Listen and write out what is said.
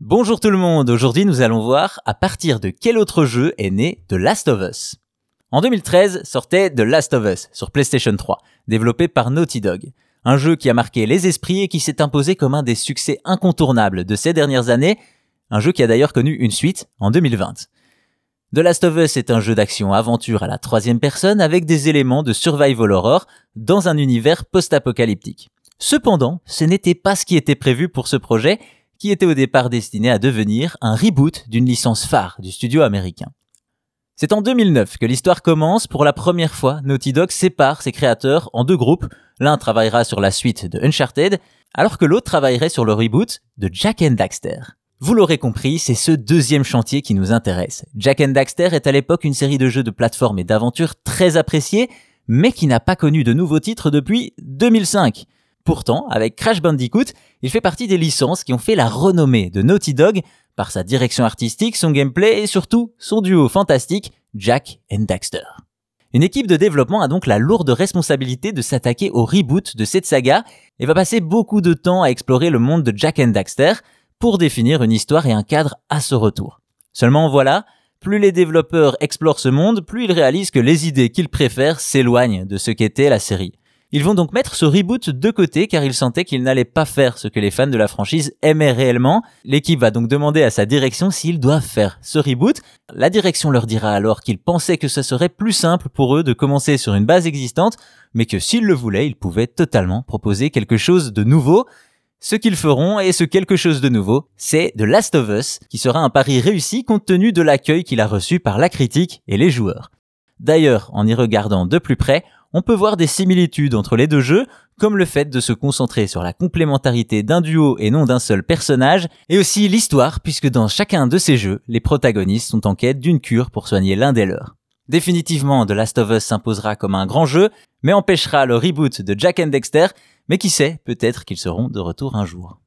Bonjour tout le monde, aujourd'hui nous allons voir à partir de quel autre jeu est né The Last of Us. En 2013 sortait The Last of Us sur PlayStation 3, développé par Naughty Dog. Un jeu qui a marqué les esprits et qui s'est imposé comme un des succès incontournables de ces dernières années, un jeu qui a d'ailleurs connu une suite en 2020. The Last of Us est un jeu d'action-aventure à la troisième personne avec des éléments de survival horror dans un univers post-apocalyptique. Cependant, ce n'était pas ce qui était prévu pour ce projet, qui était au départ destiné à devenir un reboot d'une licence phare du studio américain. C'est en 2009 que l'histoire commence. Pour la première fois, Naughty Dog sépare ses créateurs en deux groupes. L'un travaillera sur la suite de Uncharted, alors que l'autre travaillerait sur le reboot de Jack and Daxter. Vous l'aurez compris, c'est ce deuxième chantier qui nous intéresse. Jack and Daxter est à l'époque une série de jeux de plateforme et d'aventure très appréciée, mais qui n'a pas connu de nouveaux titres depuis 2005. Pourtant, avec Crash Bandicoot, il fait partie des licences qui ont fait la renommée de Naughty Dog par sa direction artistique, son gameplay et surtout son duo fantastique Jack and Daxter. Une équipe de développement a donc la lourde responsabilité de s'attaquer au reboot de cette saga et va passer beaucoup de temps à explorer le monde de Jack and Daxter, pour définir une histoire et un cadre à ce retour. Seulement voilà, plus les développeurs explorent ce monde, plus ils réalisent que les idées qu'ils préfèrent s'éloignent de ce qu'était la série. Ils vont donc mettre ce reboot de côté car ils sentaient qu'ils n'allaient pas faire ce que les fans de la franchise aimaient réellement. L'équipe va donc demander à sa direction s'ils doivent faire ce reboot. La direction leur dira alors qu'ils pensaient que ce serait plus simple pour eux de commencer sur une base existante, mais que s'ils le voulaient, ils pouvaient totalement proposer quelque chose de nouveau. Ce qu'ils feront et ce quelque chose de nouveau, c'est The Last of Us, qui sera un pari réussi compte tenu de l'accueil qu'il a reçu par la critique et les joueurs. D'ailleurs, en y regardant de plus près, on peut voir des similitudes entre les deux jeux, comme le fait de se concentrer sur la complémentarité d'un duo et non d'un seul personnage, et aussi l'histoire, puisque dans chacun de ces jeux, les protagonistes sont en quête d'une cure pour soigner l'un des leurs. Définitivement, The Last of Us s'imposera comme un grand jeu, mais empêchera le reboot de Jack and Dexter, mais qui sait, peut-être qu'ils seront de retour un jour.